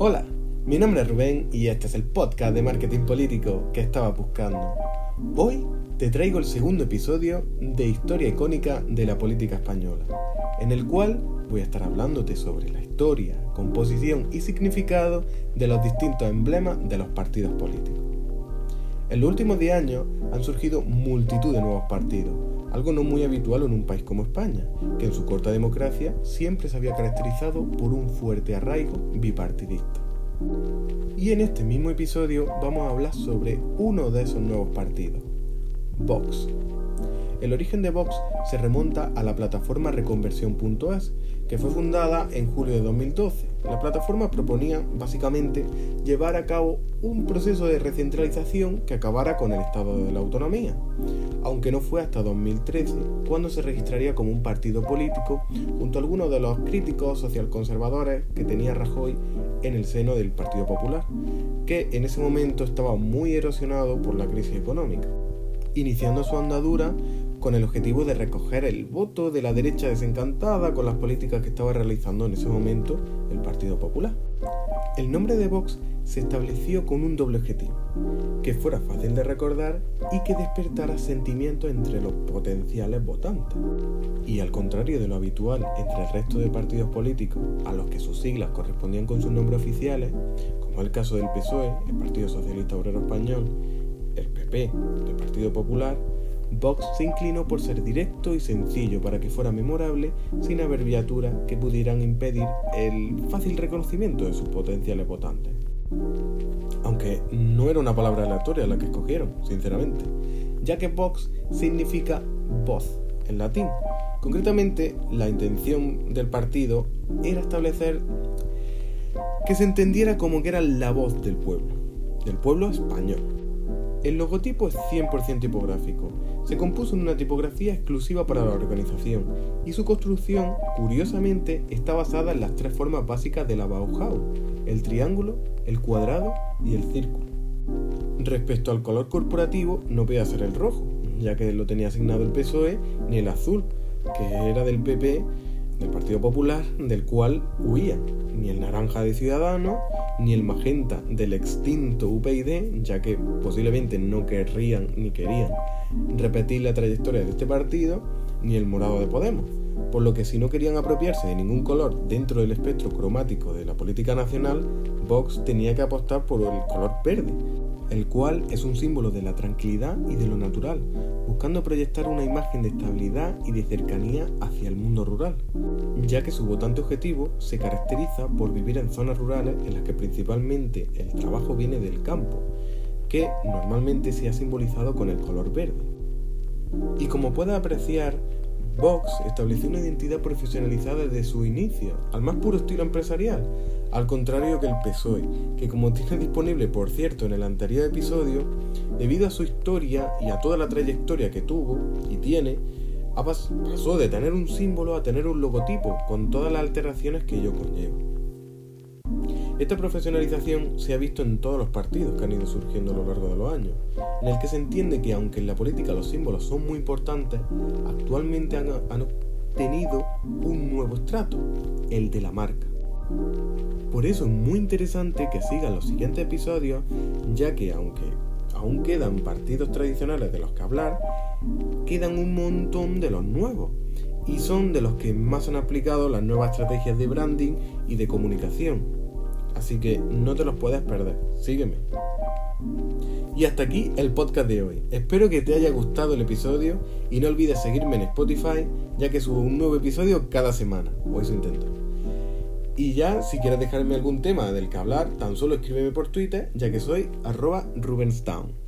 Hola, mi nombre es Rubén y este es el podcast de marketing político que estaba buscando. Hoy te traigo el segundo episodio de Historia icónica de la política española, en el cual voy a estar hablándote sobre la historia, composición y significado de los distintos emblemas de los partidos políticos. En los últimos 10 años han surgido multitud de nuevos partidos, algo no muy habitual en un país como España, que en su corta democracia siempre se había caracterizado por un fuerte arraigo bipartidista. Y en este mismo episodio vamos a hablar sobre uno de esos nuevos partidos, Vox. El origen de Vox se remonta a la plataforma reconversión.es, que fue fundada en julio de 2012. La plataforma proponía básicamente llevar a cabo un proceso de recentralización que acabara con el estado de la autonomía, aunque no fue hasta 2013 cuando se registraría como un partido político junto a algunos de los críticos socialconservadores que tenía Rajoy en el seno del Partido Popular, que en ese momento estaba muy erosionado por la crisis económica, iniciando su andadura con el objetivo de recoger el voto de la derecha desencantada con las políticas que estaba realizando en ese momento el Partido Popular. El nombre de Vox se estableció con un doble objetivo, que fuera fácil de recordar y que despertara sentimientos entre los potenciales votantes. Y al contrario de lo habitual entre el resto de partidos políticos a los que sus siglas correspondían con sus nombres oficiales, como el caso del PSOE, el Partido Socialista Obrero Español, el PP, del Partido Popular, Vox se inclinó por ser directo y sencillo para que fuera memorable sin abreviaturas que pudieran impedir el fácil reconocimiento de sus potenciales votantes. Aunque no era una palabra aleatoria la que escogieron, sinceramente, ya que Vox significa voz en latín. Concretamente, la intención del partido era establecer que se entendiera como que era la voz del pueblo, del pueblo español. El logotipo es 100% tipográfico, se compuso en una tipografía exclusiva para la organización y su construcción, curiosamente, está basada en las tres formas básicas de la Bauhaus, el triángulo, el cuadrado y el círculo. Respecto al color corporativo, no podía ser el rojo, ya que lo tenía asignado el PSOE, ni el azul, que era del PP, del Partido Popular, del cual huía, ni el naranja de Ciudadanos, ni el magenta del extinto UPyD, ya que posiblemente no querrían ni querían repetir la trayectoria de este partido, ni el morado de Podemos. Por lo que si no querían apropiarse de ningún color dentro del espectro cromático de la política nacional, Vox tenía que apostar por el color verde, el cual es un símbolo de la tranquilidad y de lo natural, buscando proyectar una imagen de estabilidad y de cercanía hacia el mundo rural, ya que su votante objetivo se caracteriza por vivir en zonas rurales en las que principalmente el trabajo viene del campo, que normalmente se ha simbolizado con el color verde. Y como puede apreciar, Vox estableció una identidad profesionalizada desde su inicio, al más puro estilo empresarial, al contrario que el PSOE, que como tiene disponible por cierto en el anterior episodio, debido a su historia y a toda la trayectoria que tuvo y tiene, pasó de tener un símbolo a tener un logotipo, con todas las alteraciones que ello conlleva. Esta profesionalización se ha visto en todos los partidos que han ido surgiendo a lo largo de los años, en el que se entiende que aunque en la política los símbolos son muy importantes, actualmente han, obtenido un nuevo estrato, el de la marca. Por eso es muy interesante que sigan los siguientes episodios, ya que aunque aún quedan partidos tradicionales de los que hablar, quedan un montón de los nuevos, y son de los que más han aplicado las nuevas estrategias de branding y de comunicación, Así que no te los puedes perder. Sígueme. Y hasta aquí el podcast de hoy. Espero que te haya gustado el episodio y no olvides seguirme en Spotify ya que subo un nuevo episodio cada semana, o eso intento. Y ya, si quieres dejarme algún tema del que hablar, tan solo escríbeme por Twitter ya que soy arroba Rubenstown.